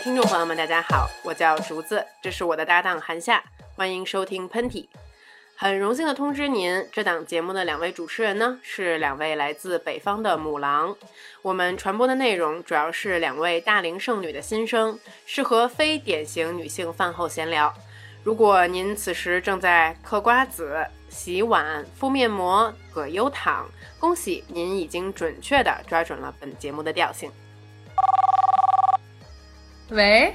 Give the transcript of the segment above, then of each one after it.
听众朋友们，大家好，我叫竹子，这是我的搭档韩夏，欢迎收听喷嚏。很荣幸的通知您，这档节目的两位主持人呢是两位来自北方的母狼。我们传播的内容主要是两位大龄剩女的心声，适合非典型女性饭后闲聊。如果您此时正在嗑瓜子、洗碗、敷面膜、葛优躺，恭喜您已经准确地抓准了本节目的调性。喂，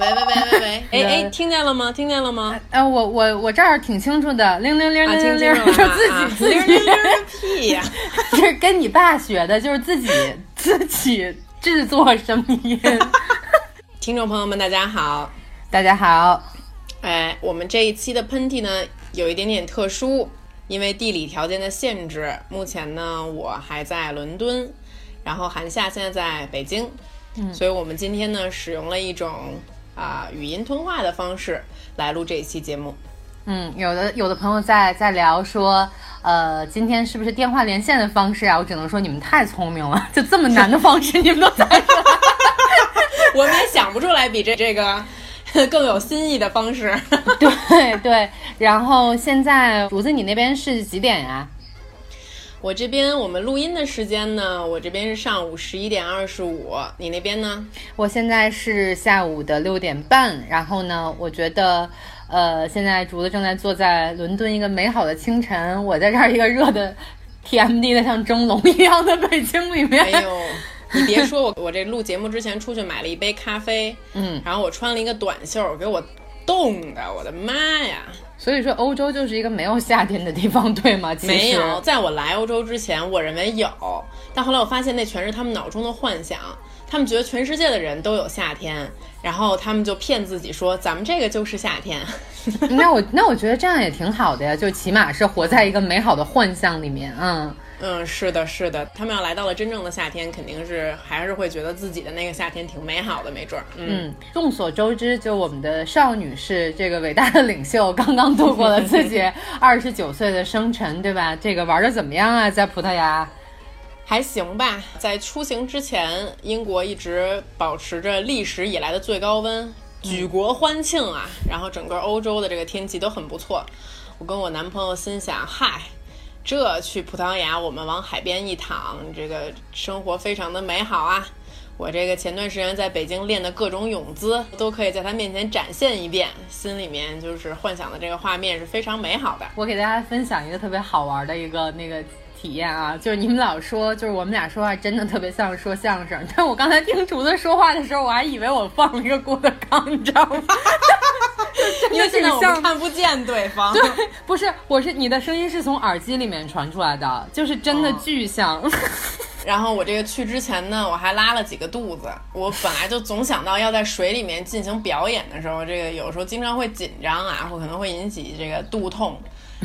喂喂喂喂喂，哎哎，听见了吗？听见了吗？呃，我我我这儿挺清楚的，铃铃铃铃铃铃，就自己自己屁呀，这是跟你爸学的，就是自己自己制作声音。听众朋友们，大家好，大家好。哎，我们这一期的喷嚏呢，有一点点特殊，因为地理条件的限制，目前呢我还在伦敦，然后韩夏现在在北京。所以，我们今天呢，使用了一种啊语音通话的方式来录这一期节目。嗯，有的有的朋友在在聊说，呃，今天是不是电话连线的方式啊？我只能说你们太聪明了，就这么难的方式你们都猜出来，我们也想不出来比这这个更有新意的方式。对对，然后现在竹子，你那边是几点呀？我这边我们录音的时间呢，我这边是上午十一点二十五，你那边呢？我现在是下午的六点半。然后呢，我觉得，呃，现在竹子正在坐在伦敦一个美好的清晨，我在这儿一个热的 TMD 的像蒸笼一样的北京里面。哎呦，你别说我，我这录节目之前出去买了一杯咖啡，嗯，然后我穿了一个短袖，给我冻的，我的妈呀！所以说，欧洲就是一个没有夏天的地方，对吗？没有，在我来欧洲之前，我认为有，但后来我发现那全是他们脑中的幻想。他们觉得全世界的人都有夏天，然后他们就骗自己说咱们这个就是夏天。那我那我觉得这样也挺好的呀，就起码是活在一个美好的幻象里面，嗯。嗯，是的，是的，他们要来到了真正的夏天，肯定是还是会觉得自己的那个夏天挺美好的，没准儿。嗯，众所周知，就我们的少女是这个伟大的领袖，刚刚度过了自己 二十九岁的生辰，对吧？这个玩的怎么样啊？在葡萄牙，还行吧。在出行之前，英国一直保持着历史以来的最高温，举国欢庆啊。然后整个欧洲的这个天气都很不错。我跟我男朋友心想，嗨。这去葡萄牙，我们往海边一躺，这个生活非常的美好啊！我这个前段时间在北京练的各种泳姿，都可以在他面前展现一遍，心里面就是幻想的这个画面是非常美好的。我给大家分享一个特别好玩的一个那个体验啊，就是你们老说，就是我们俩说话真的特别像说相声，但我刚才听竹子说话的时候，我还以为我放了一个郭德纲，你知道吗？因为现在我们看不见对方，对，不是，我是你的声音是从耳机里面传出来的，就是真的巨像。然后我这个去之前呢，我还拉了几个肚子。我本来就总想到要在水里面进行表演的时候，这个有时候经常会紧张啊，或可能会引起这个肚痛。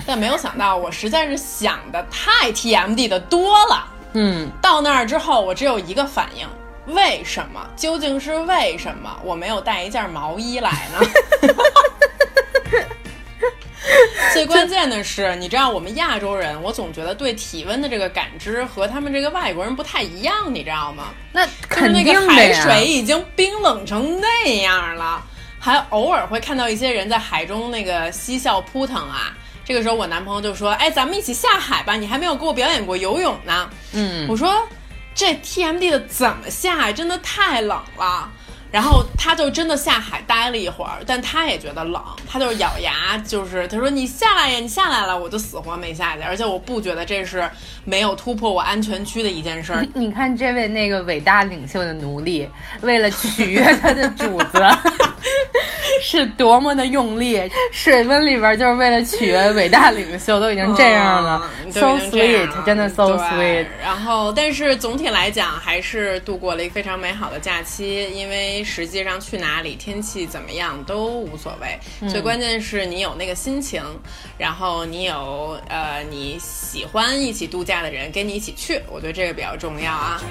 但没有想到，我实在是想的太 TMD 的多了。嗯，到那儿之后，我只有一个反应。为什么？究竟是为什么我没有带一件毛衣来呢？最关键的是，你知道我们亚洲人，我总觉得对体温的这个感知和他们这个外国人不太一样，你知道吗？那肯定的海水已经冰冷成那样了，还偶尔会看到一些人在海中那个嬉笑扑腾啊。这个时候，我男朋友就说：“哎，咱们一起下海吧，你还没有给我表演过游泳呢。”嗯，我说。这 TMD 的怎么下呀？真的太冷了。然后他就真的下海待了一会儿，但他也觉得冷，他就是咬牙，就是他说你下来呀，你下来了，我就死活没下去。而且我不觉得这是没有突破我安全区的一件事儿。你看这位那个伟大领袖的奴隶，为了取悦他的主子，是多么的用力。水温里边就是为了取悦伟大领袖，都已经这样了，so sweet，真的 so sweet。然后，但是总体来讲，还是度过了一个非常美好的假期，因为。实际上去哪里，天气怎么样都无所谓，最关键是你有那个心情，然后你有呃你喜欢一起度假的人跟你一起去，我觉得这个比较重要啊。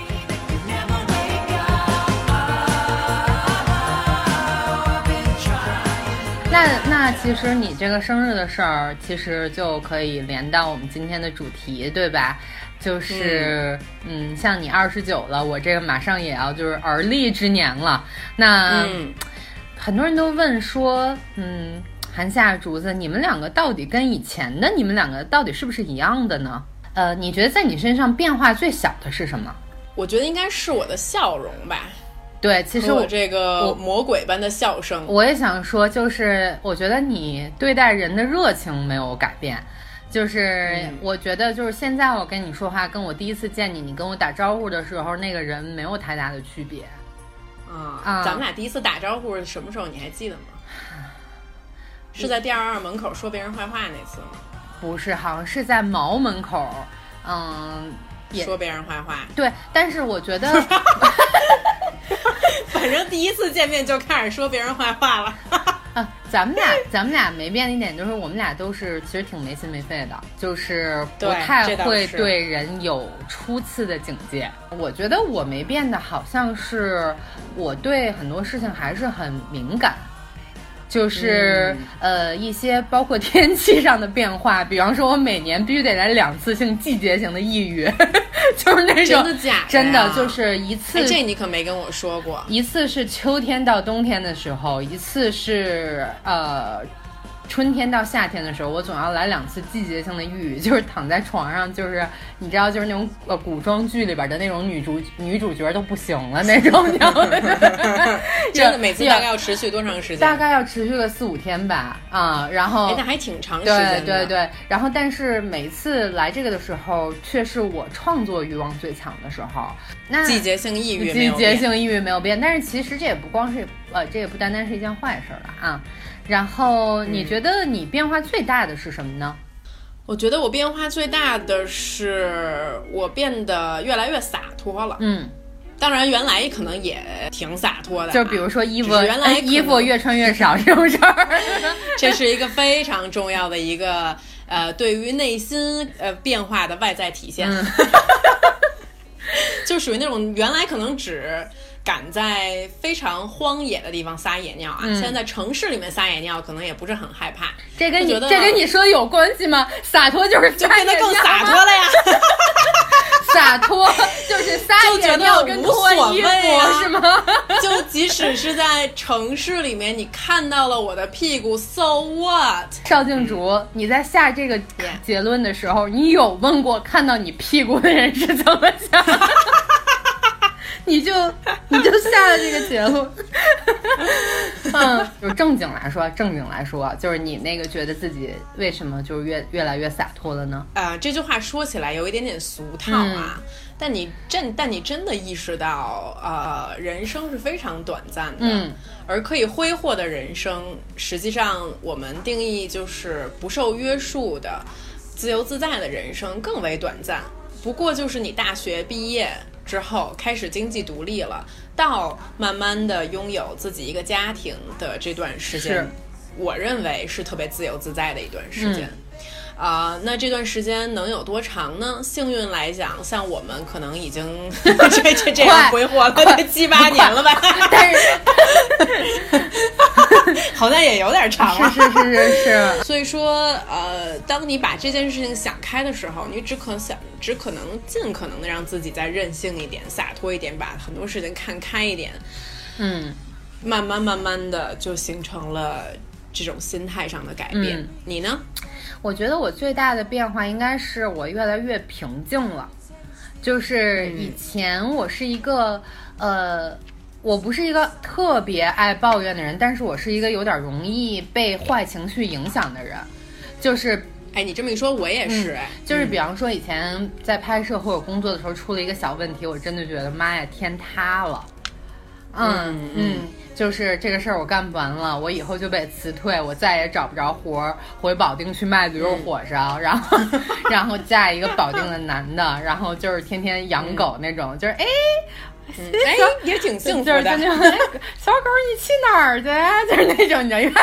那那其实你这个生日的事儿，其实就可以连到我们今天的主题，对吧？就是嗯，像你二十九了，我这个马上也要就是而立之年了。那、嗯很多人都问说，嗯，韩夏竹子，你们两个到底跟以前的你们两个到底是不是一样的呢？呃，你觉得在你身上变化最小的是什么？我觉得应该是我的笑容吧，对，其实我我这个魔鬼般的笑声。我也想说，就是我觉得你对待人的热情没有改变，就是嗯我觉得就是现在我跟你说话，跟我第一次见你，你跟我打招呼的时候，那个人没有太大的区别。啊啊咱们俩第一次打招呼是什么时候？你还记得吗？是在第二二门口说别人坏话那次吗？不是，好像是在毛门口，嗯，也说别人坏话，对，但是我觉得 反正第一次见面就开始说别人坏话了。啊，咱们俩咱们俩没变的一点就是，我们俩都是其实挺没心没肺的，就是不太会对人有初次的警戒。我觉得我没变的，好像是我对很多事情还是很敏感。就是、嗯呃一些包括天气上的变化，比方说我每年必须得来两次性季节性的抑郁，就是那种真的假的呀真的就是一次哎，这你可没跟我说过。一次是秋天到冬天的时候，一次是呃春天到夏天的时候，我总要来两次季节性的抑郁，就是躺在床上，就是你知道，就是那种呃古装剧里边的那种女主女主角都不行了那种，你知道吗？真的，每次大概要持续多长时间？大概要持续个四五天吧，啊、然后哎，那还挺长时间的。对对，然后但是每次来这个的时候，却是我创作欲望最强的时候。那季节性抑郁季节性抑郁没有变，但是其实这也不光是呃，这也不单单是一件坏事儿了啊。然后你觉得你变化最大的是什么呢？我觉得我变化最大的是我变得越来越洒脱了。嗯，当然，原来可能也挺洒脱的啊，就比如说衣服，原来衣服越穿越少这种事儿。这是一个非常重要的一个呃，对于内心呃变化的外在体现，嗯 就属于那种原来可能只敢在非常荒野的地方撒野尿啊，嗯现在在城市里面撒野尿可能也不是很害怕，这跟你这跟你说有关系吗？洒脱就是就变得更洒脱了，了呀。洒脱就是撒野尿跟无脱所衣服、谓啊是吗？就即使是在城市里面，你看到了我的屁股，so what？邵静竹，你在下这个结论的时候，你有问过看到你屁股的人是怎么想？你就 你就下了这个结论。嗯，就正经来说，正经来说，就是你那个觉得自己为什么就是越越来越洒脱了呢？呃，这句话说起来有一点点俗套啊，但你真但你真的意识到，呃，人生是非常短暂的，嗯，而可以挥霍的人生，实际上我们定义就是不受约束的、自由自在的人生更为短暂。不过就是你大学毕业之后开始经济独立了，到慢慢的拥有自己一个家庭的这段时间，我认为是特别自由自在的一段时间。嗯啊、那这段时间能有多长呢？幸运来讲，像我们可能已经 这这这样快挥霍了七八年了吧？但是 好像也有点长了。是是是是是，所以说，呃，当你把这件事情想开的时候，你只可想，只可能尽可能的让自己再任性一点、洒脱一点，把很多事情看开一点，嗯。慢慢慢慢的就形成了这种心态上的改变。嗯你呢？我觉得我最大的变化应该是我越来越平静了，就是以前我是一个、呃，我不是一个特别爱抱怨的人，但是我是一个有点容易被坏情绪影响的人，就是哎，你这么一说，我也是哎，就是比方说以前在拍摄或者工作的时候出了一个小问题，我真的觉得妈呀天塌了，嗯嗯。嗯，就是这个事儿我干不完了，我以后就被辞退，我再也找不着活儿，回保定去卖驴肉火烧，然后 然后嫁一个保定的男的，然后就是天天养狗那种，就是哎。嗯哎，也挺幸福就是的。那种，哎小狗你去哪儿去？就是那种，你知道，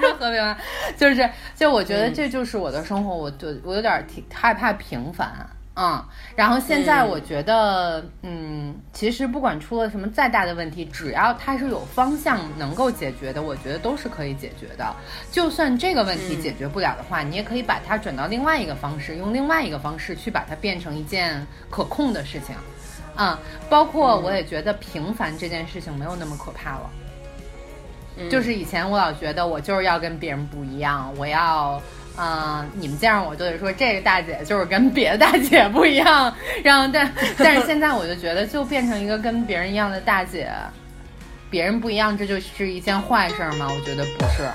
说 和平吗？就是，就我觉得这就是我的生活，我就我有点挺害怕平凡，嗯，然后现在我觉得，嗯，其实不管出了什么再大的问题，只要它是有方向能够解决的，我觉得都是可以解决的。就算这个问题解决不了的话，你也可以把它转到另外一个方式，用另外一个方式去把它变成一件可控的事情。啊，包括我也觉得平凡这件事情没有那么可怕了。就是以前我老觉得我就是要跟别人不一样，我要。嗯，你们见着我就得说这个大姐就是跟别的大姐不一样，然后但但是现在我就觉得就变成一个跟别人一样的大姐，别人不一样，这就是一件坏事吗？我觉得不是。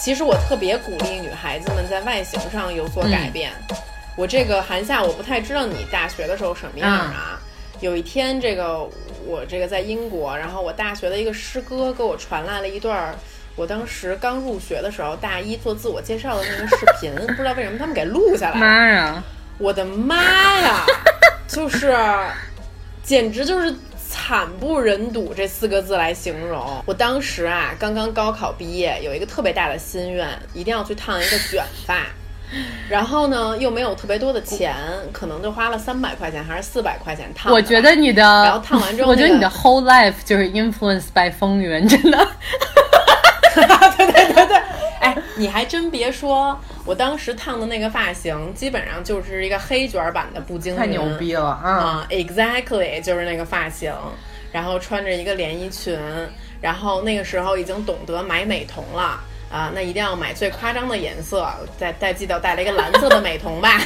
其实我特别鼓励女孩子们在外形上有所改变。我这个寒夏我不太知道你大学的时候什么样啊？有一天这个。我这个在英国，然后我大学的一个师哥给我传来了一段，我当时刚入学的时候，大一做自我介绍的那个视频，不知道为什么他们给录下来了。妈呀！我的妈呀！就是，简直就是惨不忍睹这四个字来形容。我当时啊，刚刚高考毕业，有一个特别大的心愿，一定要去烫一个卷发。然后呢，又没有特别多的钱，可能就花了三百块钱还是四百块钱烫。我觉得你的，然后烫完之后，我觉得你的 whole life 就是 influenced by 风云，真的。对对对对，哎，你还真别说，我当时烫的那个发型，基本上就是一个黑卷版的步惊云，太牛逼了啊！Exactly，就是那个发型，然后穿着一个连衣裙，然后那个时候已经懂得买美瞳了。啊，那一定要买最夸张的颜色，再再记得带了一个蓝色的美瞳吧，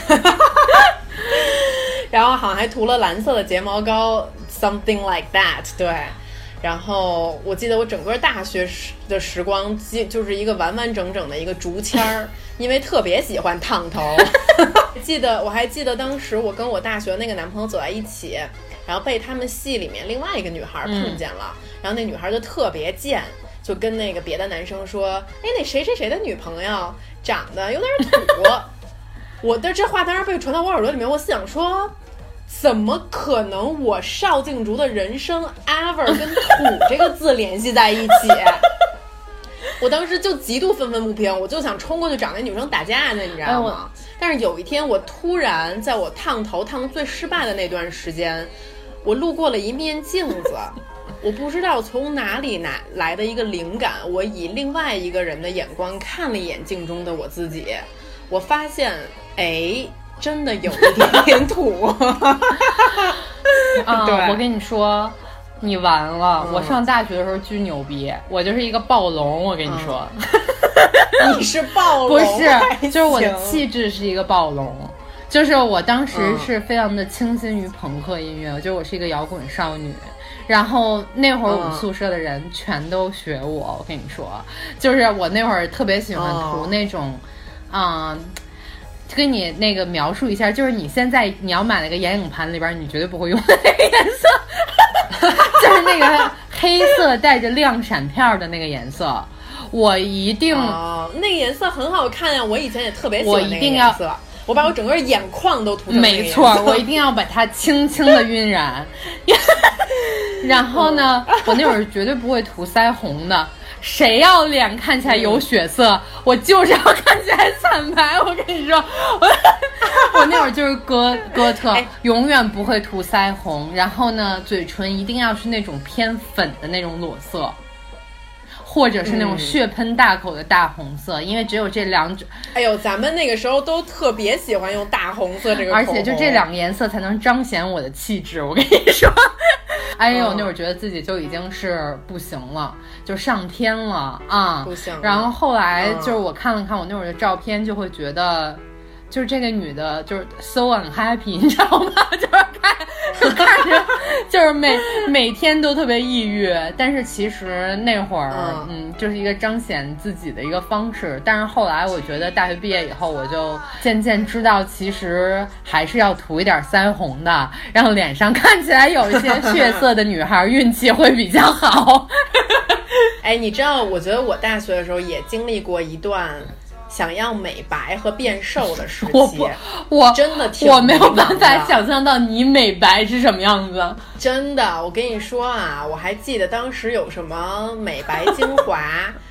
然后好像还涂了蓝色的睫毛膏，something like that。对，然后我记得我整个大学时的时光，记就是一个完完整整的一个竹签儿，因为特别喜欢烫头。记得我还记得当时我跟我大学那个男朋友走在一起，然后被他们系里面另外一个女孩碰见了，然后那女孩就特别贱。就跟那个别的男生说，哎，那谁谁谁的女朋友长得有点土。我的这话当时被传到我耳朵里面，我想说，怎么可能？我邵静竹的人生 ever 跟土这个字联系在一起？我当时就极度愤愤不平，我就想冲过去找那女生打架去，你知道吗？但是有一天，我突然在我烫头烫的最失败的那段时间，我路过了一面镜子。我不知道从哪里拿来的一个灵感，我以另外一个人的眼光看了一眼镜中的我自己，我发现，哎，真的有一点点土。啊，我跟你说，你完了！我上大学的时候巨牛逼，我就是一个暴龙。我跟你说，你是暴龙？不是，就是我的气质是一个暴龙。就是我当时是非常的倾心于朋克音乐，就我是一个摇滚少女。然后那会儿我们宿舍的人全都学我，我跟你说，就是我那会儿特别喜欢涂那种，嗯，跟你那个描述一下，就是你现在你要买那个眼影盘里边，你绝对不会用的那个颜色，就是那个黑色带着亮闪片的那个颜色，我一定，那个颜色很好看呀，我以前也特别喜欢那个颜色。我把我整个眼眶都涂成没错，我一定要把它轻轻的晕染。然后呢，我那会儿绝对不会涂腮红的。谁要脸看起来有血色，我就是要看起来惨白。我跟你说，我 我那会儿就是哥哥特，永远不会涂腮红。然后呢，嘴唇一定要是那种偏粉的那种裸色。或者是那种血喷大口的大红色，因为只有这两种。哎呦，咱们那个时候都特别喜欢用大红色这个，而且就这两个颜色才能彰显我的气质。我跟你说，哎呦，那会儿觉得自己就已经是不行了，就上天了啊！不行。然后后来就是我看了看我那会儿的照片，就会觉得。就是这个女的，就是 so unhappy，你知道吗？就是看，就 看着，就是每每天都特别抑郁。但是其实那会儿，嗯，就是一个彰显自己的一个方式。但是后来，我觉得大学毕业以后，我就渐渐知道，其实还是要涂一点腮红的，让脸上看起来有一些血色的女孩，运气会比较好。哎，你知道，我觉得我大学的时候也经历过一段。想要美白和变瘦的时期，我不，我真的我没有办法想象到你美白是什么样子。真的，我跟你说啊，我还记得当时有什么美白精华，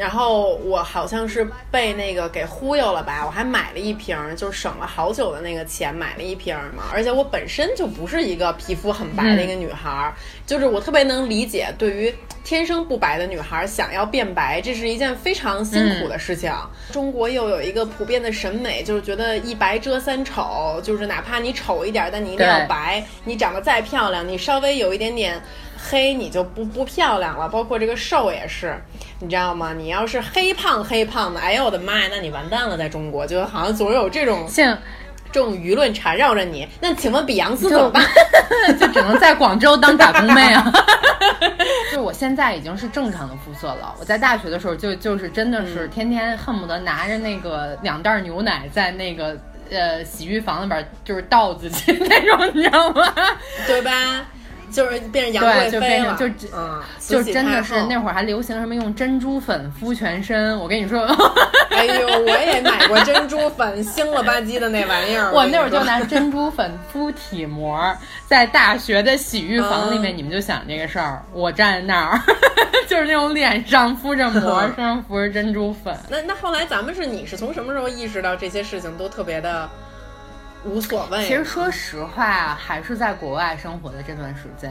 然后我好像是被那个给忽悠了吧，我还买了一瓶，就省了好久的那个钱买了一瓶嘛。而且我本身就不是一个皮肤很白的一个女孩，就是我特别能理解，对于天生不白的女孩想要变白，这是一件非常辛苦的事情。中国又有一个普遍的审美，就是觉得一白遮三丑，就是哪怕你丑一点，但你一定要白。你长得再漂亮，你稍微有一点点。黑你就不不漂亮了，包括这个瘦也是，你知道吗？你要是黑胖黑胖的，哎呦我的妈呀，那你完蛋了，在中国就好像总有这种像这种舆论缠绕着你。那请问比杨斯怎么办？就只能在广州当打工妹啊！就是我现在已经是正常的肤色了。我在大学的时候就就是真的是天天恨不得拿着那个两袋牛奶在那个呃洗浴房里边就是倒自己那种，你知道吗？对吧？就是变成杨贵妃了，就嗯，就真的是那会儿还流行什么用珍珠粉敷全身。我跟你说，哎呦，我也买过珍珠粉，腥了吧唧的那玩意儿。我那会儿就拿珍珠粉敷体膜，在大学的洗浴房里面，你们就想这个事儿，我站在那儿，就是那种脸上敷着膜，身上敷着珍珠粉。那那后来咱们是你是从什么时候意识到这些事情都特别的？无所谓。其实说实话，还是在国外生活的这段时间，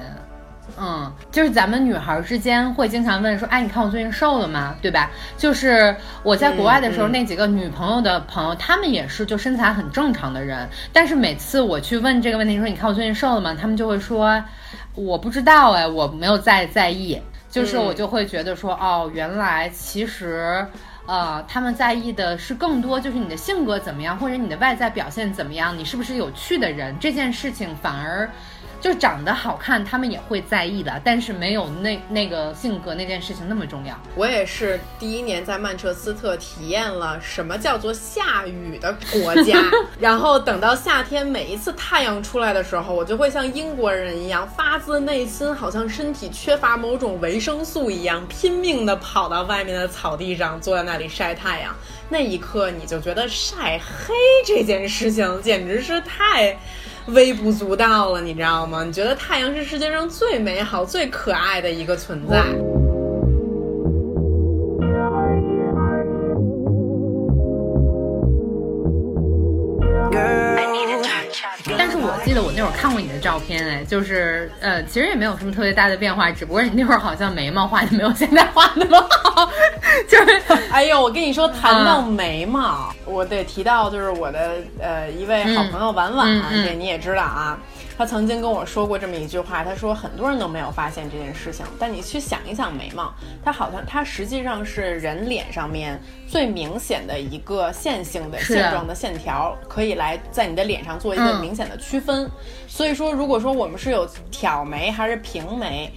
嗯，就是咱们女孩之间会经常问说，哎，你看我最近瘦了吗？对吧？就是我在国外的时候，那几个女朋友的朋友，她们也是就身材很正常的人，但是每次我去问这个问题，说你看我最近瘦了吗？他们就会说，我不知道哎，我没有在在意。就是我就会觉得说，哦，原来其实。呃，他们在意的是更多，就是你的性格怎么样，或者你的外在表现怎么样，你是不是有趣的人，这件事情反而。就长得好看，他们也会在意的，但是没有那那个性格那件事情那么重要。我也是第一年在曼彻斯特体验了什么叫做下雨的国家，然后等到夏天每一次太阳出来的时候，我就会像英国人一样，发自内心好像身体缺乏某种维生素一样，拼命的跑到外面的草地上，坐在那里晒太阳。那一刻，你就觉得晒黑这件事情简直是太。微不足道了，你知道吗？你觉得太阳是世界上最美好、最可爱的一个存在。记得我那会儿看过你的照片，哎，就是呃，其实也没有什么特别大的变化，只不过你那会儿好像眉毛画的没有现在画那么好。就是，哎呦，我跟你说，谈到眉毛，我得提到就是我的呃一位好朋友婉婉，这你也知道啊。他曾经跟我说过这么一句话，他说很多人都没有发现这件事情，但你去想一想眉毛，它好像它实际上是人脸上面最明显的一个线性的线状的线条，可以来在你的脸上做一个明显的区分。所以说，如果说我们是有挑眉还是平眉。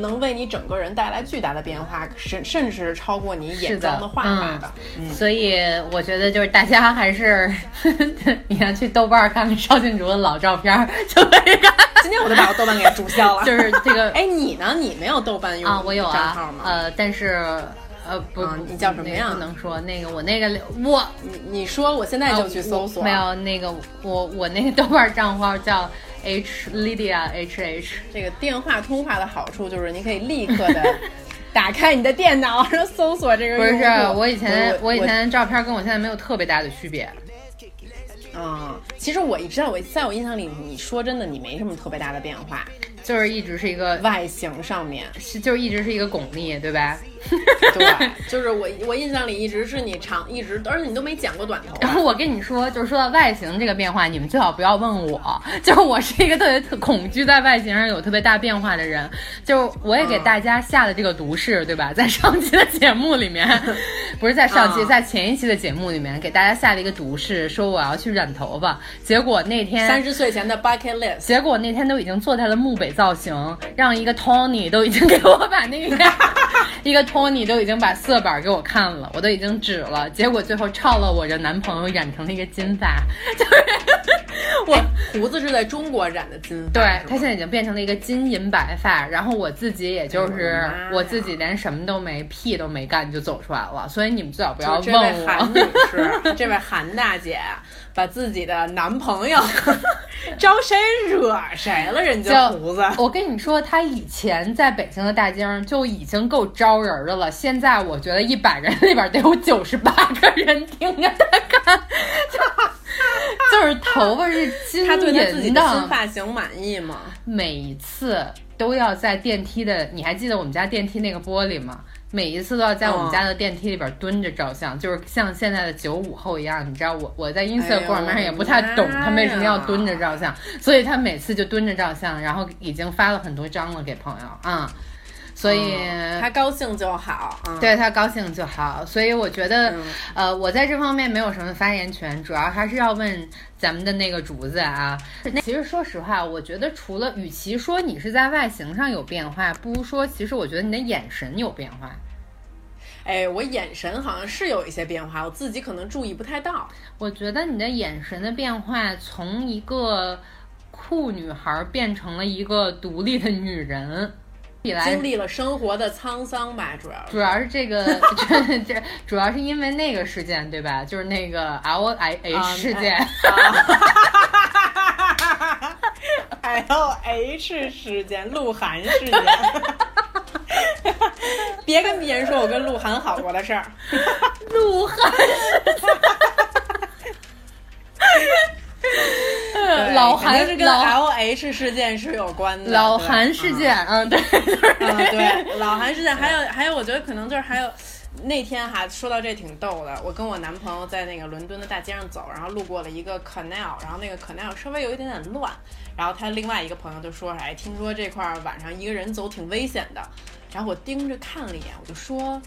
能为你整个人带来巨大的变化，甚甚至超过你眼妆的画法的。所以我觉得就是大家还是，你看去豆瓣看看邵静竹的老照片，就可以看。今天我就把我豆瓣给注销了。就是这个，哎，你呢？你没有豆瓣用啊？我有账号吗？呃，但是呃不，你叫什么呀？不能说那个我那个我你你说我现在就去搜索。没有那个我我那个豆瓣账号叫。H Lydia H H，这个电话通话的好处就是你可以立刻的 打开你的电脑，然后搜索这个。不是，我以前我以前照片跟我现在没有特别大的区别。嗯，其实我一直在我在我印象里，你说真的，你没什么特别大的变化，就是一直是一个外形上面，是就是一直是一个巩俐，对吧？对，就是我我印象里一直是你长，一直而且你都没剪过短头。然后我跟你说，就是说到外形这个变化，你们最好不要问我，就是我是一个特别特恐惧在外形上有特别大变化的人。就我也给大家下了这个毒誓，对吧？在上期的节目里面，不是在上期，在前一期的节目里面给大家下了一个毒誓，说我要去染头发。结果那天三十岁前的 bucket list，结果那天都已经坐在了墓北造型，让一个 Tony 都已经给我把那个 一个。Tony 都已经把色板给我看了，我都已经指了，结果最后超了我这男朋友染成了一个金发，就是 我胡子是在中国染的金，对他现在已经变成了一个金银白发，然后我自己也就是我自己连什么都没屁都没干就走出来了，所以你们最好不要问我。这位韩女士，这位韩大姐把自己的男朋友 招谁惹谁了？人家胡子，我跟你说，他以前在北京的大街上就已经够招人的了。现在我觉得一百个人里边得有九十八个人盯着他看，就是头发是金他对他自己银的，新发型满意吗？每一次都要在电梯的，你还记得我们家电梯那个玻璃吗？每一次都要在我们家的电梯里边蹲着照相，就是像现在的九五后一样。你知道我我在 Instagram 上也不太懂他为什么要蹲着照相，所以他每次就蹲着照相，然后已经发了很多张了给朋友啊。所以他高兴就好，对他高兴就好。所以我觉得，呃，我在这方面没有什么发言权，主要还是要问咱们的那个竹子啊。那其实说实话，我觉得除了，与其说你是在外形上有变化，不如说，其实我觉得你的眼神有变化。哎，我眼神好像是有一些变化，我自己可能注意不太到。我觉得你的眼神的变化，从一个酷女孩变成了一个独立的女人。经历了生活的沧桑吧，主要主要是这个，这这主要是因为那个事件，对吧？就是那个 L I H 事件，L H 事件，鹿晗事件，别跟别人说我跟鹿晗好过的事儿，鹿晗事件。老韩是跟 L H 事件是有关的。老韩事件，嗯，对，嗯，对，老韩事件，还有还有，我觉得可能就是还有那天哈，说到这挺逗的。我跟我男朋友在那个伦敦的大街上走，然后路过了一个 canal，然后那个 canal 稍微有一点点乱，然后他另外一个朋友就说：“哎，听说这块晚上一个人走挺危险的。”然后我盯着看了一眼，我就说：“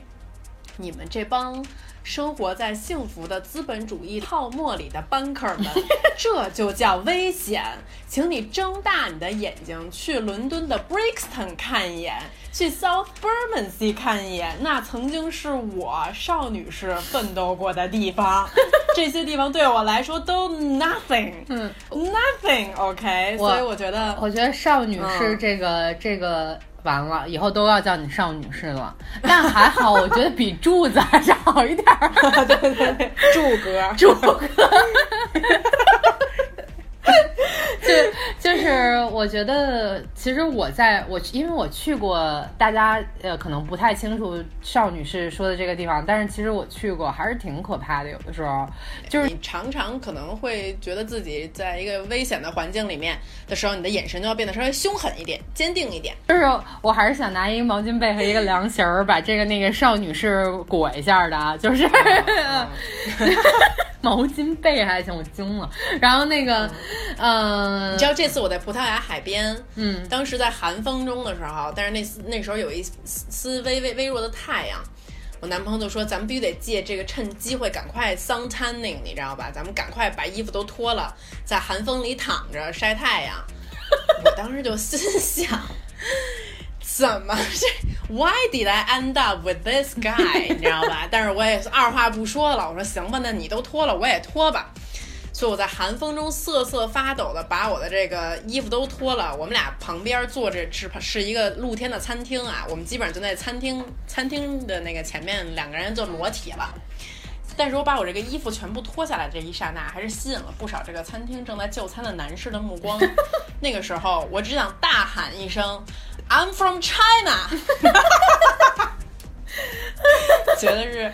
你们这帮。”生活在幸福的资本主义泡沫里的 banker 们，这就叫危险。请你睁大你的眼睛，去伦敦的 Brixton 看一眼，去 South Bermondsey 看一眼，那曾经是我少女时奋斗过的地方。这些地方对我来说都 nothing，嗯，nothing，OK。所以我觉得，我觉得少女是这个这个。完了，以后都要叫你少女士了。但还好，我觉得比柱子还是好一点儿。对 对对，柱哥，柱哥。就就是我觉得，其实我在我因为我去过，大家呃可能不太清楚邵女士说的这个地方，但是其实我去过，还是挺可怕的。有的时候，就是你常常可能会觉得自己在一个危险的环境里面的时候，你的眼神就要变得稍微凶狠一点、坚定一点。就是我还是想拿一个毛巾被和一个凉席儿，把这个那个邵女士裹一下的啊，就是。毛巾被还行，我惊了。然后那个，嗯，你知道这次我在葡萄牙海边，嗯，当时在寒风中的时候，但是那那时候有一丝微微微弱的太阳，我男朋友就说咱们必须得借这个趁机会赶快 sun tanning，你知道吧？咱们赶快把衣服都脱了，在寒风里躺着晒太阳。我当时就心想。怎么 这？Why did I end up with this guy？你知道吧？但是我也二话不说了，我说行吧，那你都脱了，我也脱吧。所以我在寒风中瑟瑟发抖的把我的这个衣服都脱了。我们俩旁边坐着是是一个露天的餐厅啊，我们基本上就在餐厅餐厅的那个前面，两个人就裸体了。但是我把我这个衣服全部脱下来这一刹那，还是吸引了不少这个餐厅正在就餐的男士的目光。那个时候，我只想大喊一声。I'm from China，觉得是，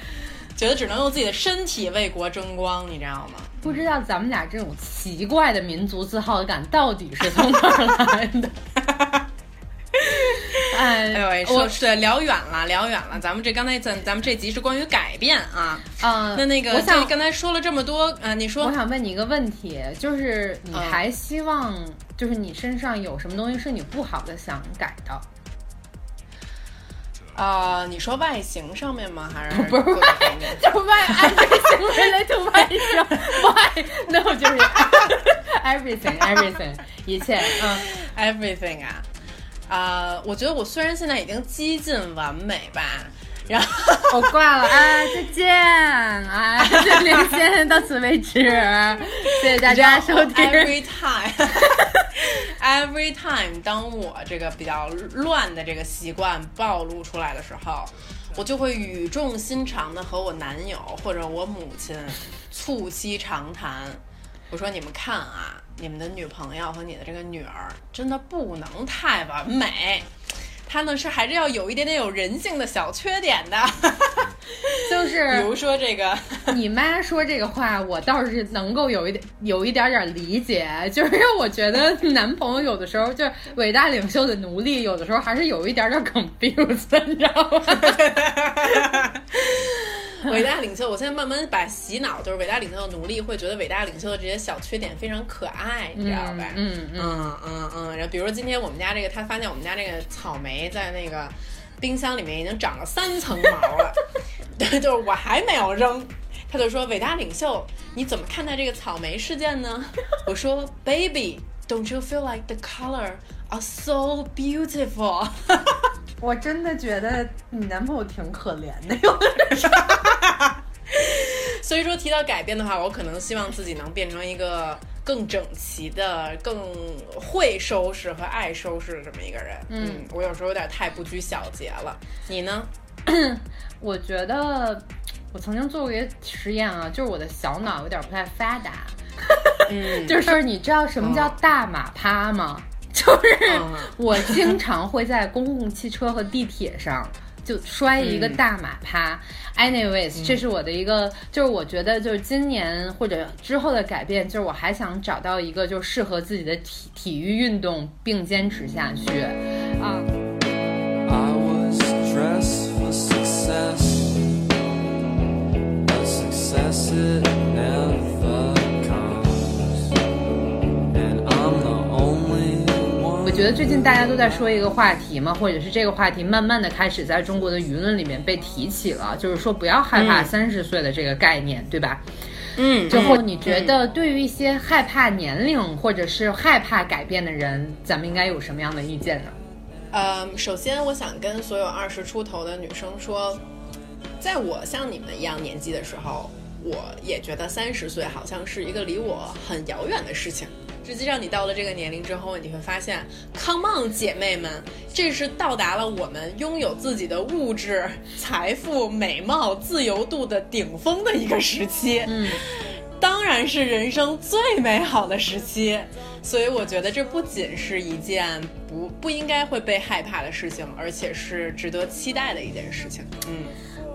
觉得只能用自己的身体为国争光，你知道吗？不知道咱们俩这种奇怪的民族自豪感到底是从哪儿来的？哎，哎呦，说聊远了，聊远了。咱们这刚才咱咱们这集是关于改变啊，嗯，那那个，我想刚才说了这么多，嗯，你说，我想问你一个问题，就是你还希望？就是你身上有什么东西是你不好的想改的？啊，你说外形上面吗？还是不是？就外 everything related 外形外，no 就是 everything everything 一切嗯 everything 啊啊！我觉得我虽然现在已经接近完美吧。然后我挂了啊，再见啊，这连线到此为止，谢谢大家收听。Every time, every time，当我这个比较乱的这个习惯暴露出来的时候，我就会语重心长的和我男友或者我母亲促膝长谈。我说你们看啊，你们的女朋友和你的这个女儿真的不能太完美，她呢是还是要有一点点有人性的小缺点的，就是比如说这个，你妈说这个话，我倒是能够有一点有一点点理解，就是我觉得男朋友有的时候就是伟大领袖的奴隶，有的时候还是有一点点 confused，你知道吗？伟大领袖，我现在慢慢把洗脑，就是伟大领袖的奴隶会觉得伟大领袖的这些小缺点非常可爱，你知道吧？嗯嗯嗯嗯嗯。然后比如说今天我们家这个，他发现我们家这个草莓在那个冰箱里面已经长了三层毛了，对，就是我还没有扔。他就说：“伟大领袖，你怎么看待这个草莓事件呢？”我说：“Baby，don't you feel like the color are so beautiful？” 我真的觉得你男朋友挺可怜的，有的时候。所以说提到改变的话，我可能希望自己能变成一个更整齐的、更会收拾和爱收拾的这么一个人。嗯，我有时候有点太不拘小节了。你呢？我觉得我曾经做过一个实验啊，就是我的小脑有点不太发达。嗯，就是你知道什么叫大马趴吗？就是我经常会在公共汽车和地铁上就摔一个大马趴。Anyways，这是我的一个，就是我觉得就是今年或者之后的改变，就是我还想找到一个就适合自己的体体育运动并坚持下去啊。我觉得最近大家都在说一个话题嘛，或者是这个话题慢慢的开始在中国的舆论里面被提起了，就是说不要害怕三十岁的这个概念，对吧？嗯。之后你觉得对于一些害怕年龄或者是害怕改变的人，咱们应该有什么样的意见呢？呃，首先我想跟所有二十出头的女生说，在我像你们一样年纪的时候，我也觉得三十岁好像是一个离我很遥远的事情。实际上，你到了这个年龄之后，你会发现，Come on，姐妹们，这是到达了我们拥有自己的物质、财富、美貌、自由度的顶峰的一个时期。嗯，当然是人生最美好的时期。所以，我觉得这不仅是一件不不应该会被害怕的事情，而且是值得期待的一件事情。嗯，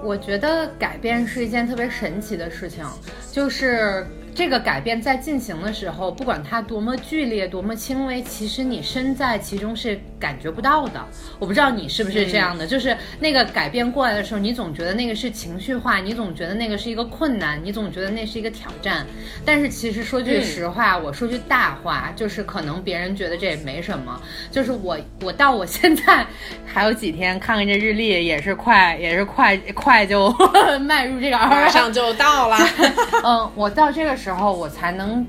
我觉得改变是一件特别神奇的事情，就是。这个改变在进行的时候，不管它多么剧烈、多么轻微，其实你身在其中是感觉不到的。我不知道你是不是这样的，就是那个改变过来的时候，你总觉得那个是情绪化，你总觉得那个是一个困难，你总觉得那是一个挑战。但是其实说句实话，我说句大话，就是可能别人觉得这也没什么。就是我，我到我现在还有几天，看看这日历，也是快，也是快快就 迈入这个，马上就到了。嗯，我到这个时。时候，我才能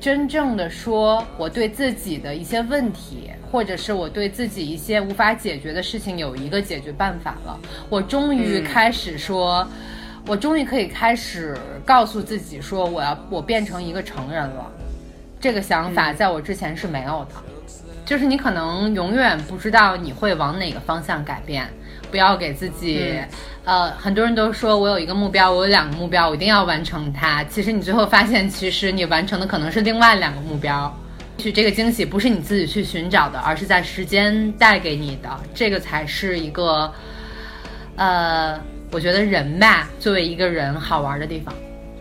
真正的说，我对自己的一些问题，或者是我对自己一些无法解决的事情有一个解决办法了。我终于开始说，我终于可以开始告诉自己说，我要我变成一个成人了。这个想法在我之前是没有的，就是你可能永远不知道你会往哪个方向改变。不要给自己，呃，很多人都说我有一个目标，我有两个目标，我一定要完成它。其实你最后发现，其实你完成的可能是另外两个目标。也许这个惊喜不是你自己去寻找的，而是在时间带给你的。这个才是一个，呃，我觉得人吧，作为一个人好玩的地方。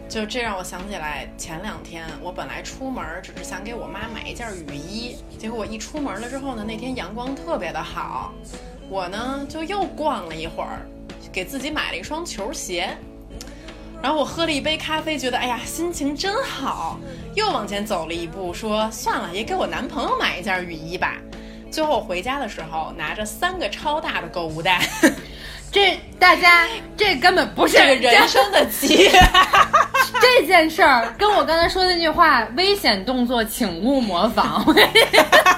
就这让我想起来，前两天我本来出门只是想给我妈买一件雨衣，结果我一出门了之后呢，那天阳光特别的好。我呢就又逛了一会儿，给自己买了一双球鞋，然后我喝了一杯咖啡，觉得哎呀心情真好，又往前走了一步，说算了，也给我男朋友买一件雨衣吧。最后回家的时候，拿着三个超大的购物袋，这大家这根本不是个人生的机。这件事儿跟我刚才说的那句话“危险动作请勿模仿”。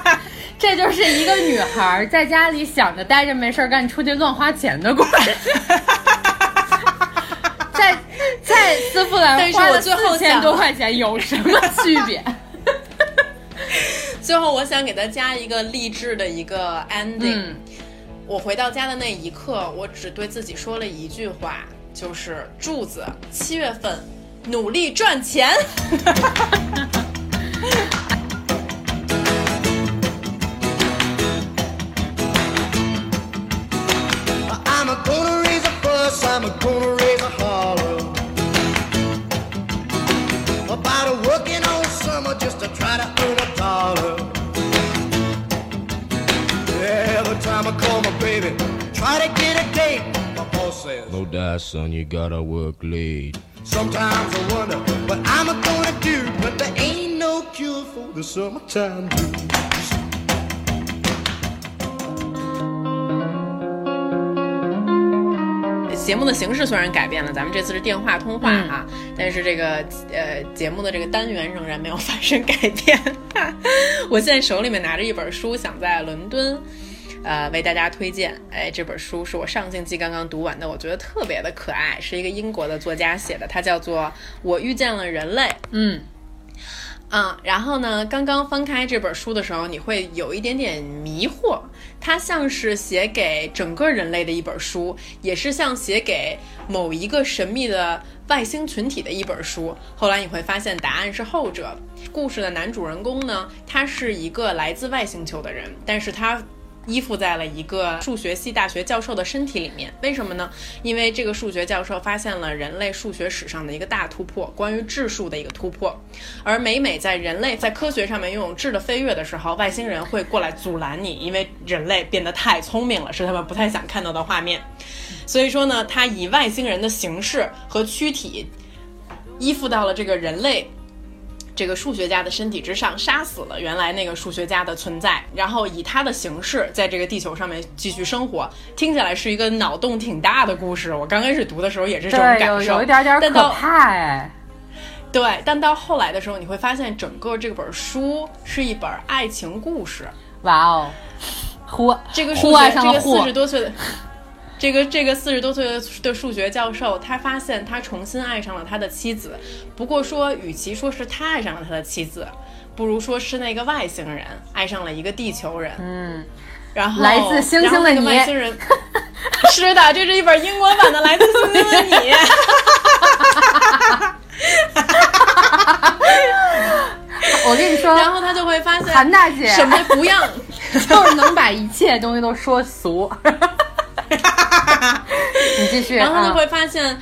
这就是一个女孩在家里想着待着没事儿干，出去乱花钱的故事。在在丝芙兰花了四千多块钱有什么区别？最后我想给他加一个励志的一个 ending。我回到家的那一刻，我只对自己说了一句话，就是柱子，七月份努力赚钱。I'm gonna raise a holler about a working all summer just to try to earn a dollar. Every time I call my baby, try to get a date. My boss says, No die, son, you gotta work late. Sometimes I wonder what I'm gonna do, but there ain't no cure for the summertime blues. 节目的形式虽然改变了，咱们这次是电话通话啊，但是这个呃节目的这个单元仍然没有 发生改变。我现在手里面拿着一本书，想在伦敦，呃为大家推荐。哎，这本书是我上星期刚刚读完的，我觉得特别的可爱，是一个英国的作家写的，它叫做《我遇见了人类》。嗯，嗯，然后呢，刚刚翻开这本书的时候，你会有一点点迷惑，它像是写给整个人类的一本书，也是像写给某一个神秘的外星群体的一本书。后来你会发现，答案是后者。故事的男主人公呢，他是一个来自外星球的人，但是他。依附在了一个数学系大学教授的身体里面，为什么呢？因为这个数学教授发现了人类数学史上的一个大突破，关于质数的一个突破。而每每在人类在科学上面拥有质的飞跃的时候，外星人会过来阻拦你，因为人类变得太聪明了，是他们不太想看到的画面。所以说呢，他以外星人的形式和躯体依附到了这个人类。这个数学家的身体之上，杀死了原来那个数学家的存在，然后以他的形式在这个地球上面继续生活。听起来是一个脑洞挺大的故事。我刚开始读的时候也是这种，感受，有有一点点可怕哎。对，但到后来的时候，你会发现整个这本书是一本爱情故事。哇哦，呼这个数学，这个四十多岁的，这个这个四十多岁的的数学教授，他发现他重新爱上了他的妻子。不过说，与其说是他爱上了他的妻子，不如说是那个外星人爱上了一个地球人。嗯，然后来自星星的你外星人，是的，这是一本英国版的《来自星星的你》。我跟你说，然后他就会发现，韩大姐什么不要？就是能把一切东西都说俗。你继续，然后他啊。会发现，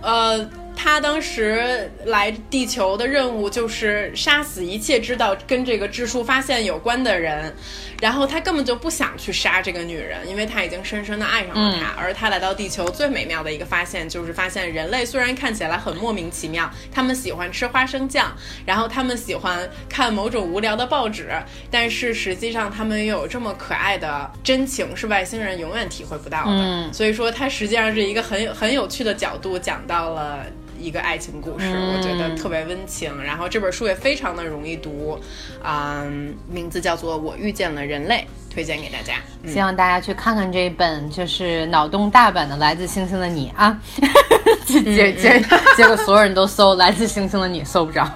呃，他当时来地球的任务就是杀死一切知道跟这个质数发现有关的人，然后他根本就不想去杀这个女人，因为他已经深深的爱上了她。而他来到地球最美妙的一个发现就是发现人类虽然看起来很莫名其妙，他们喜欢吃花生酱，然后他们喜欢看某种无聊的报纸，但是实际上他们也有这么可爱的真情，是外星人永远体会不到的。嗯所以说，他实际上是一个很有很有趣的角度讲到了。一个爱情故事，嗯我觉得特别温情。然后这本书也非常的容易读，嗯，名字叫做《我遇见了人类》，推荐给大家。嗯希望大家去看看这一本就是脑洞大版的《来自星星的你》啊，结结结结果所有人都搜《来自星星的你》，搜不着。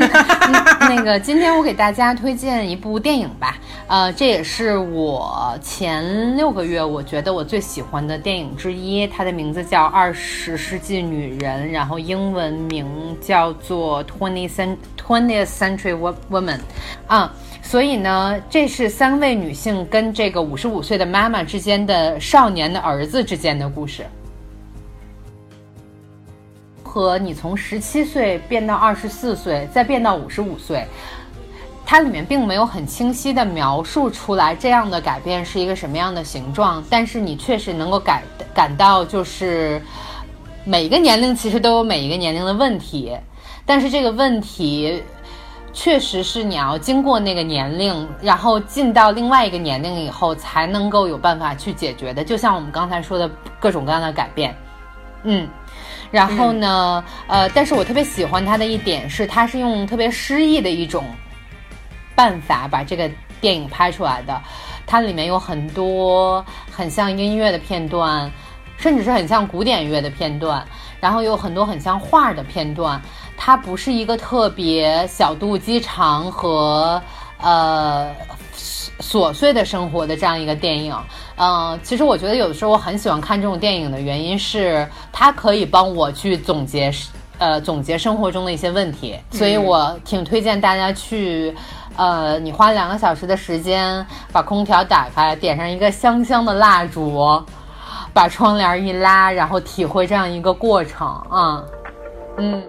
嗯 那个，今天我给大家推荐一部电影吧，呃，这也是我前六个月我觉得我最喜欢的电影之一，它的名字叫《二十世纪女人》，然后英文名叫做 Twenty Twenty Century Woman 啊。所以呢，这是三位女性跟这个五十五岁的妈妈之间的少年的儿子之间的故事。和你从十七岁变到二十四岁，再变到五十五岁，它里面并没有很清晰的描述出来这样的改变是一个什么样的形状，但是你确实能够感感到，就是每个年龄其实都有每一个年龄的问题，但是这个问题确实是你要经过那个年龄，然后进到另外一个年龄以后，才能够有办法去解决的。就像我们刚才说的各种各样的改变，嗯。然后呢，呃，但是我特别喜欢它的一点是，它是用特别诗意的一种办法把这个电影拍出来的。它里面有很多很像音乐的片段，甚至是很像古典乐的片段，然后有很多很像画的片段。它不是一个特别小肚鸡肠和呃琐碎的生活的这样一个电影。嗯、呃，其实我觉得有的时候我很喜欢看这种电影的原因是，它可以帮我去总结。呃，总结生活中的一些问题，所以我挺推荐大家去，呃，你花两个小时的时间，把空调打开，点上一个香香的蜡烛，把窗帘一拉，然后体会这样一个过程啊，嗯。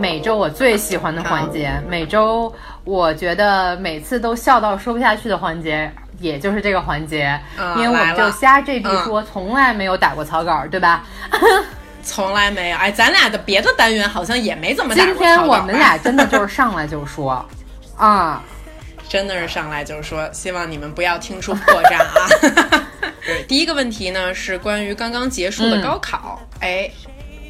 每周我最喜欢的环节，每周我觉得每次都笑到说不下去的环节，也就是这个环节，嗯因为我们就瞎这逼说，从来没有打过草稿，对吧？从来没有。哎，咱俩的别的单元好像也没怎么打今过草稿。吧天我们俩真的就是上来就说，啊，真的是上来就说，希望你们不要听出破绽啊。对，第一个问题呢是关于刚刚结束的高考，哎，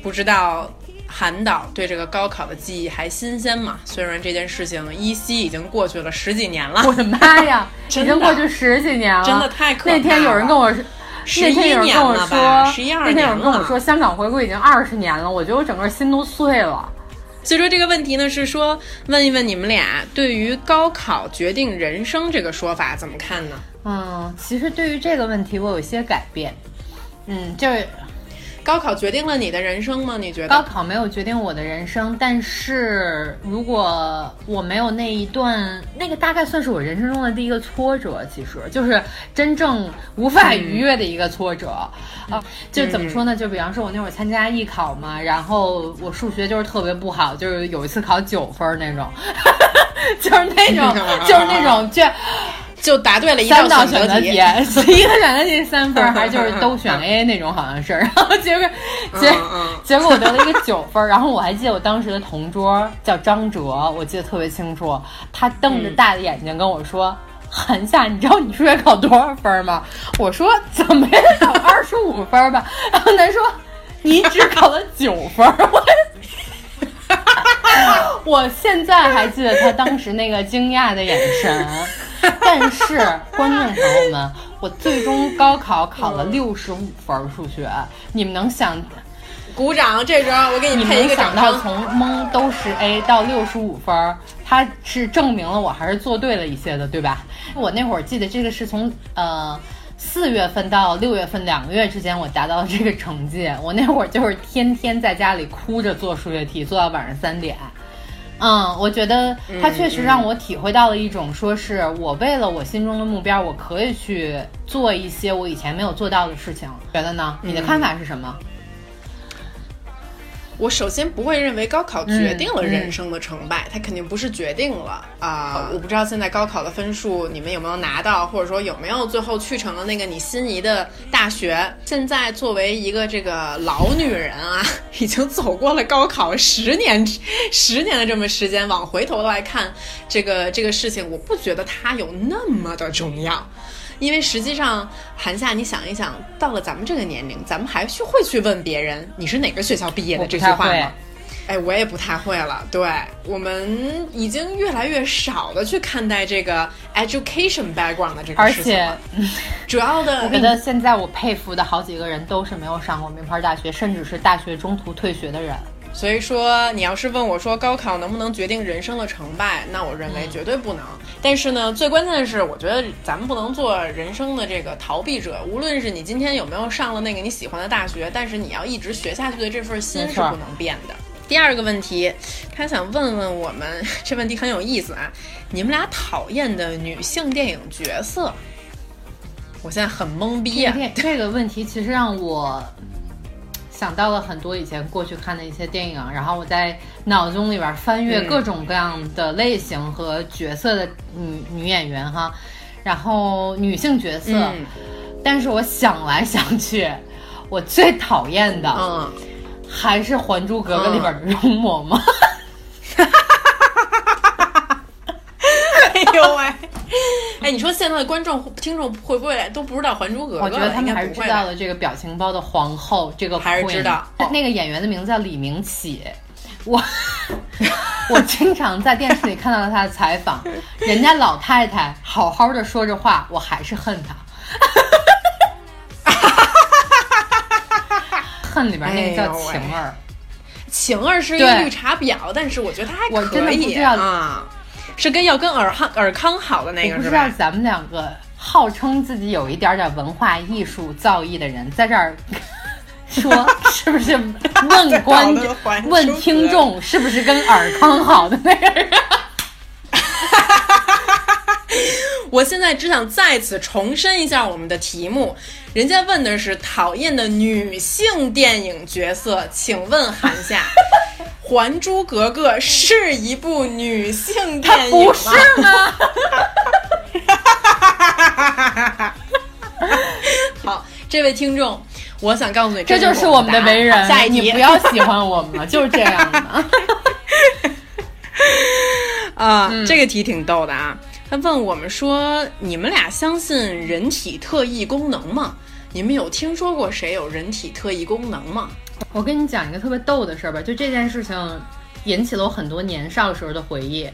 不知道韩导对这个高考的记忆还新鲜嘛？虽然这件事情依稀已经过去了十几年了，我的妈呀，已经过去十几年了，真的太可怕了那天有人跟我说。11那天有人跟我年了说吧，11 12那天有人跟我说，香港回归已经二十年了，我觉得我整个心都碎了。所以说这个问题呢是说问一问你们俩对于高考决定人生这个说法怎么看呢？嗯，其实对于这个问题，我有一些改变。嗯，就是高考决定了你的人生吗？你觉得？高考没有决定我的人生，但是如果我没有那一段，那个大概算是我人生中的第一个挫折，其实就是真正无法逾越的一个挫折。啊，就怎么说呢？就比方说，我那会儿参加艺考嘛，然后我数学就是特别不好，就是有一次考九分儿那种，就是那种，就是那种就。就答对了一三道选择题，一个选择题三分儿，还就是都选 A 那种，好像是。然后结果结结果我得了一个九分儿，然后我还记得我当时的同桌叫张哲，我记得特别清楚，他瞪着大的眼睛跟我说。韩夏，你知道你数学考多少分儿吗？我说怎么也得考二十五分儿吧。然后他说你只考了九分儿，我 我现在还记得他当时那个惊讶的眼神。但是，观众朋友们，我最终高考考了六十五分儿数学，你们能想，鼓掌！这时候我给你你配一个掌声。想到从蒙都是 A 到六十五分儿，它是证明了我还是做对了一些的，对吧？我那会儿记得这个是从呃。四月份到六月份两个月之间，我达到了这个成绩。我那会儿就是天天在家里哭着做数学题，做到晚上三点。嗯，我觉得它确实让我体会到了一种，说是我为了我心中的目标，我可以去做一些我以前没有做到的事情。觉得呢？你的看法是什么？我首先不会认为高考决定了嗯人生的成败，它肯定不是决定了啊、我不知道现在高考的分数你们有没有拿到，或者说有没有最后去成了那个你心仪的大学。现在作为一个这个老女人啊，已经走过了高考十年，十年的这么时间，往回头来看这个这个事情，我不觉得它有那么的重要。因为实际上，韩夏，你想一想，到了咱们这个年龄，咱们还去会去问别人你是哪个学校毕业的这句话吗？哎，我也不太会了。对我们已经越来越少的去看待这个 education background 的这个事情了。主要的，我觉得现在我佩服的好几个人都是没有上过名牌大学，甚至是大学中途退学的人。所以说，你要是问我说高考能不能决定人生的成败，那我认为绝对不能。但是呢，最关键的是，我觉得咱们不能做人生的这个逃避者。无论是你今天有没有上了那个你喜欢的大学，但是你要一直学下去的这份心是不能变的。第二个问题，他想问问我们，这问题很有意思啊，你们俩讨厌的女性电影角色？我现在很懵逼啊、这个问题其实让我想到了很多以前过去看的一些电影，然后我在脑中里边翻阅嗯各种各样的类型和角色的女女演员哈，然后女性角色，嗯。但是我想来想去，我最讨厌的嗯，还是《还珠格格》里边的容嬷嬷。哎呦喂！哎，你说现在的观众、听众会不会都不知道《还珠格格》？我觉得他们还是知道的这个表情包的皇后，这个还是知道那个演员的名字叫李明启，我 我经常在电视里看到他的采访，人家老太太好好的说着话，我还是恨她。恨里边那个叫晴儿，晴儿是一个绿茶婊，但是我觉得她还我真的可以不知道啊，是跟要跟尔康尔康好的那个是吧？不知道咱们两个号称自己有一点点文化艺术造诣的人，在这儿 说是不是问观 问听众是不是跟尔康好的那个人？我现在只想再次重申一下我们的题目，人家问的是讨厌的女性电影角色，请问韩夏，还珠格格》是一部女性电影吗？不是吗？好，这位听众，我想告诉你，这就是我们的为人。下一题，你不要喜欢我们了，就是这样的。啊，这个题挺逗的啊。他问我们说：“你们俩相信人体特异功能吗？你们有听说过谁有人体特异功能吗？”我跟你讲一个特别逗的事儿吧，就这件事情引起了我很多年少时候的回忆。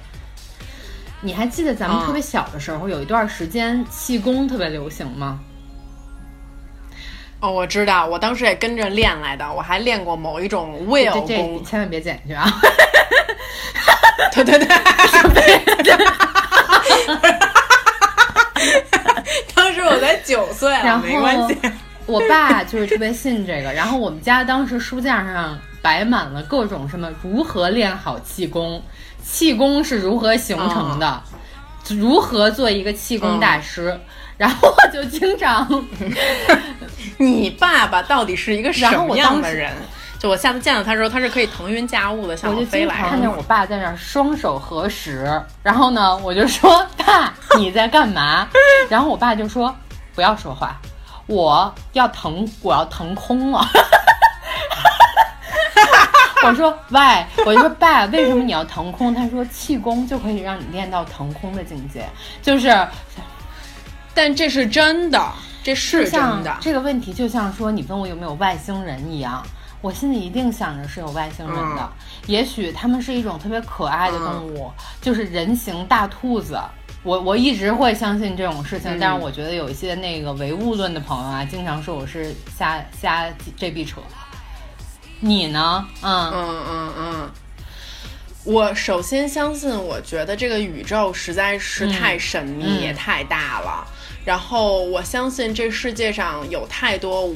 你还记得咱们特别小的时候，有一段时间气功特别流行吗？哦，我知道，我当时也跟着练来的，我还练过某一种 will 这功，千万别剪去啊！对 对对，当时我才九岁然，没关系。我爸就是特别信这个，然后我们家当时书架上摆满了各种什么如何练好气功，气功是如何形成的，如何做一个气功大师，然后我就经常。你爸爸到底是一个什么样的人？就我下次见到他的时候，他是可以腾云驾雾的，像我飞来。看见我爸在那儿双手合十，然后呢，我就说爸你在干嘛？然后我爸就说不要说话。我要腾，我要腾空了。我说喂，我就说爸，为什么你要腾空？他说气功就可以让你练到腾空的境界，就是，但这是真的，这是真的。这个问题就像说你问我有没有外星人一样，我心里一定想着是有外星人的。也许他们是一种特别可爱的动物，就是人形大兔子。我我一直会相信这种事情，但是我觉得有一些那个唯物论的朋友啊，经常说我是瞎瞎这逼扯。你呢？嗯嗯嗯嗯。我首先相信，我觉得这个宇宙实在是太神秘也太大了。然后我相信这世界上有太多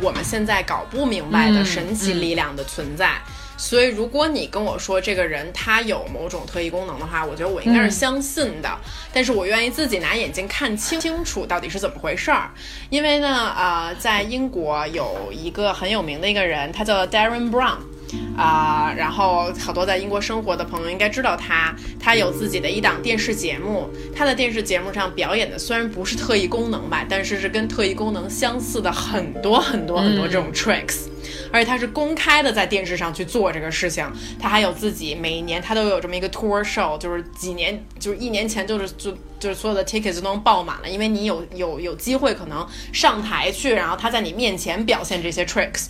我们现在搞不明白的神奇力量的存在。所以，如果你跟我说这个人他有某种特异功能的话，我觉得我应该是相信的。但是我愿意自己拿眼睛看清清楚到底是怎么回事儿。因为呢，呃，在英国有一个很有名的一个人，他叫 Darren Brown，啊，然后好多在英国生活的朋友应该知道他。他有自己的一档电视节目，他的电视节目上表演的虽然不是特异功能吧，但是是跟特异功能相似的很多很多很多这种 tricks。而且他是公开的在电视上去做这个事情，他还有自己每一年他都有这么一个 tour show，就是几年就是一年前就是就就是所有的 tickets 都能爆满了，因为你有有有机会可能上台去，然后他在你面前表现这些 tricks。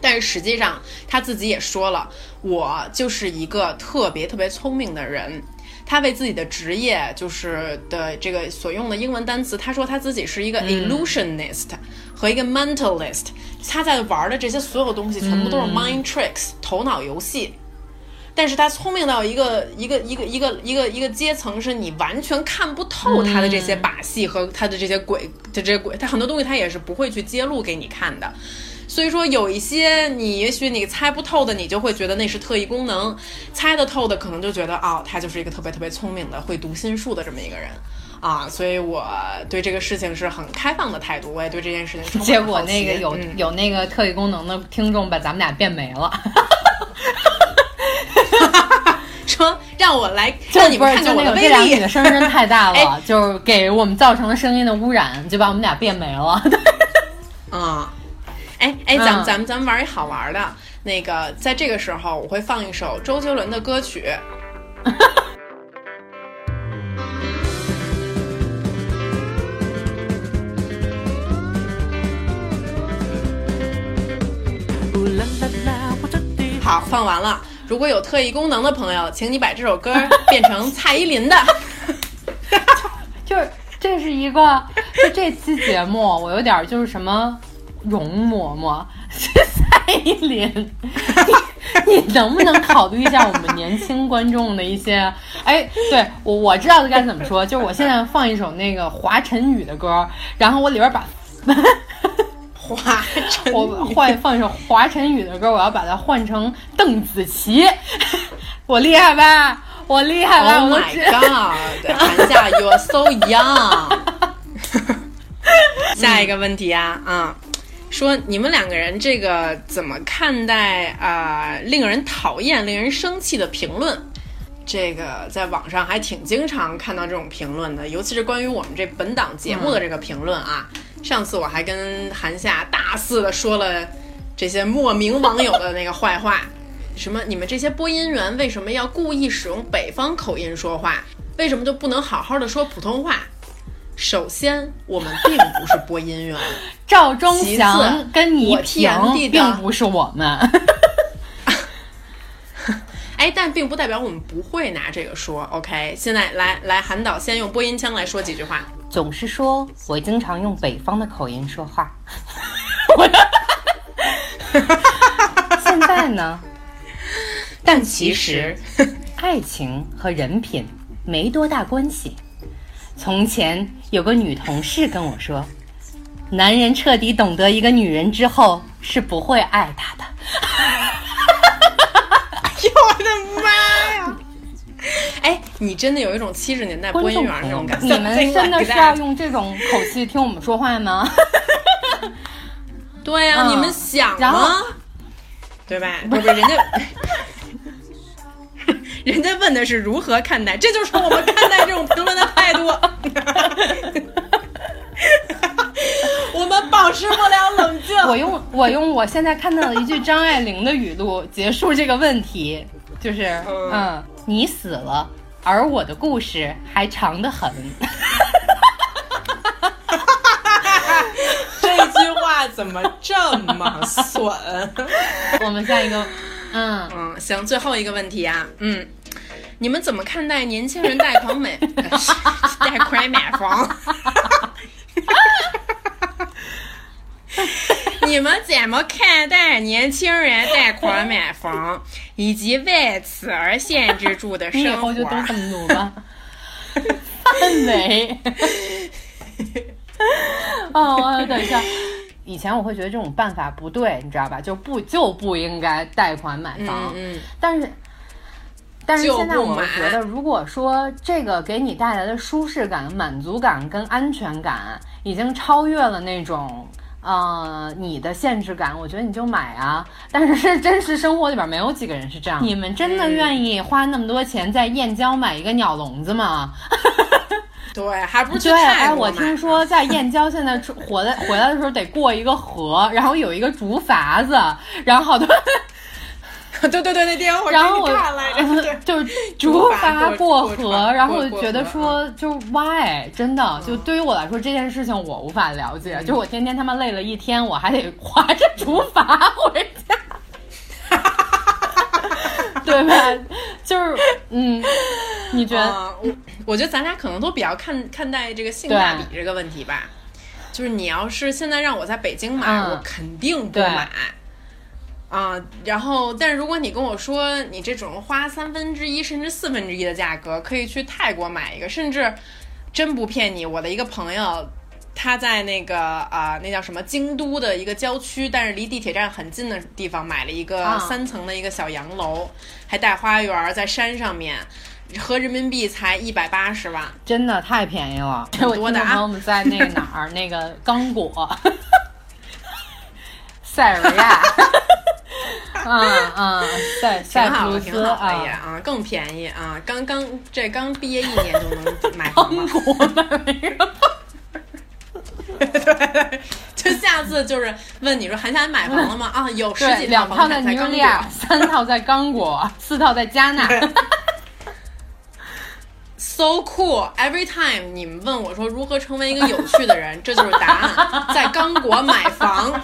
但是实际上他自己也说了，我就是一个特别特别聪明的人。他为自己的职业就是的这个所用的英文单词，他说他自己是一个 illusionist 和一个 mentalist。他在玩的这些所有东西全部都是 mind tricks 头脑游戏，但是他聪明到一个一个一个一个一个一个阶层，是你完全看不透他的这些把戏和他的这些鬼的这些鬼，他很多东西他也是不会去揭露给你看的。所以说，有一些你也许你猜不透的，你就会觉得那是特异功能；猜得透的，可能就觉得哦，他就是一个特别特别聪明的、会读心术的这么一个人啊。所以我对这个事情是很开放的态度，我也对这件事情。结果那个有有那个特异功能的听众把咱们俩变没了，说让我来让你们看看我的威力。你的声音太大了，就是给我们造成了声音的污染，就把我们俩变没了。啊。哎哎，咱们咱们咱们玩一好玩的，那个在这个时候我会放一首周杰伦的歌曲。好，放完了。如果有特异功能的朋友，请你把这首歌 变成蔡依林的。就是这是一个，就这期节目我有点就是什么。容嬷嬷是蔡依林，你你能不能考虑一下我们年轻观众的一些？哎，对我我知道该怎么说，就是我现在放一首那个华晨宇的歌，然后我里边把 华晨我换放一首华晨宇的歌，我要把它换成邓紫棋，我厉害吧？我厉害吧？Oh my god！韩夏，you're so young。下一个问题啊，啊。说你们两个人这个怎么看待啊、令人讨厌、令人生气的评论？这个在网上还挺经常看到这种评论的，尤其是关于我们这本档节目的这个评论啊。上次我还跟韩夏大肆的说了这些莫名网友的那个坏话，什么你们这些播音员为什么要故意使用北方口音说话？为什么就不能好好的说普通话？首先，我们并不是播音员，赵忠祥跟倪我萍并不是我们。哎，但并不代表我们不会拿这个说。OK，现在来来，韩导先用播音腔来说几句话。总是说我经常用北方的口音说话。现在呢？但其实，爱情和人品没多大关系。从前有个女同事跟我说，男人彻底懂得一个女人之后是不会爱她的。哎呦我的妈呀！哎，你真的有一种七十年代播音员那种感，觉。你们真的是要用这种口气听我们说话吗？对呀、嗯你们想然后吗？对吧？不是人家，人家问的是如何看待，这就是我们看待这种评论的态度。我们保持不了冷静。我用我用我现在看到的一句张爱玲的语录结束这个问题，就是嗯嗯，你死了，而我的故事还长得很。这句话怎么这么损？我们下一个，嗯，嗯，行，最后一个问题啊，嗯，你们怎么看待年轻人贷款买 贷款买房？你们怎么看待年轻人贷款买房，以及为此而限制住的你以生后就都活？这么读吧。范伟，哦，等一下。以前我会觉得这种办法不对，你知道吧？就不就不应该贷款买房。嗯嗯，但是，但是现在我们觉得，如果说这个给你带来的舒适感、满足感跟安全感，已经超越了那种。呃，你的限制感，我觉得你就买啊。但是真实生活里边没有几个人是这样。你们真的愿意花那么多钱在燕郊买一个鸟笼子吗？对，还不是去对，哎，我听说在燕郊现在出回来回来的时候得过一个河，然后有一个竹筏子，然后好多 对对对，那天我然后我看来着，对就是竹竹筏筏过河，然后我就觉得说就 why 真的就对于我来说这件事情我无法了解，嗯就我天天他妈累了一天，我还得划着竹筏回家。对吧？就是，嗯，你觉得？啊，我我觉得咱俩可能都比较看看待这个性价比这个问题吧。就是你要是现在让我在北京买，嗯我肯定不买。啊，然后，但是如果你跟我说你这种花三分之一甚至四分之一的价格可以去泰国买一个，甚至真不骗你，我的一个朋友，他在那个啊、那叫什么京都的一个郊区，但是离地铁站很近的地方买了一个啊三层的一个小洋楼，还带花园，在山上面，合人民币才一百八十万。真的太便宜了！我听多的啊众朋友们在那个哪儿，那个刚果，塞尔维亚，嗯嗯，塞塞挺好的，浦路斯挺好的呀啊，啊，更便宜啊！刚刚这刚毕业一年就能买房了，我们对，就下次就是问你说韩夏你买房了吗？啊，有十几套两套在房产在刚尼日利亚，果 三套在刚果，四套在加纳。，so cool。Every time 你们问我说如何成为一个有趣的人，这就是答案，在刚果买房。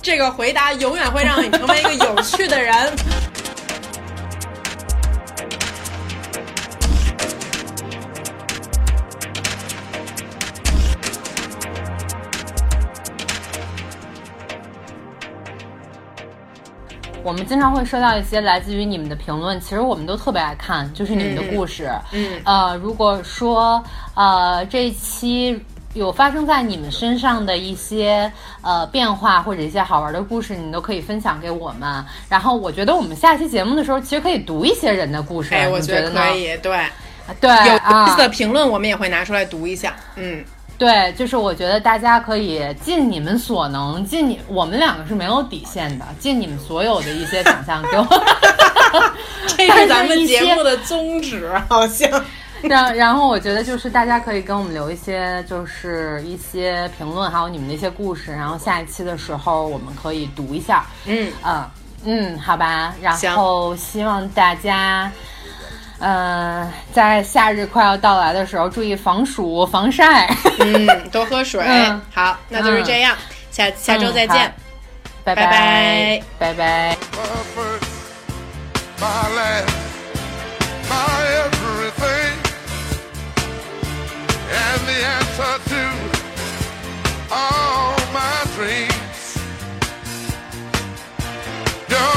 这个回答永远会让你成为一个有趣的人。我们经常会收到一些来自于你们的评论，其实我们都特别爱看，就是你们的故事。嗯呃，如果说呃这一期有发生在你们身上的一些呃变化或者一些好玩的故事，你都可以分享给我们。然后我觉得我们下期节目的时候，其实可以读一些人的故事，哎，我觉得可以，对，对有意思啊的评论我们也会拿出来读一下。嗯，对，就是我觉得大家可以尽你们所能，尽你我们两个是没有底线的，尽你们所有的一些想象给我。这是咱们节目的宗旨，好像。然然后我觉得就是大家可以跟我们留一些就是一些评论，还有你们的一些故事，然后下一期的时候我们可以读一下。嗯嗯嗯，好吧。然后希望大家。嗯，在夏日快要到来的时候，注意防暑防晒，嗯，多喝水。好，那就是这样，下下周再见，拜拜。拜拜。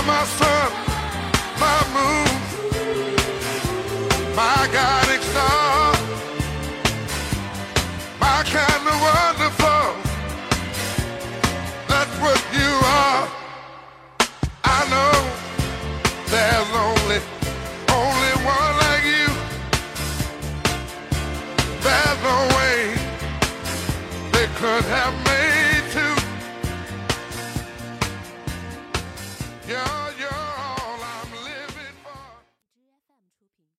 my guiding star, my guiding star, my kind of wonderful. That's what you are. I know there's only, only one like you. There's no way they could have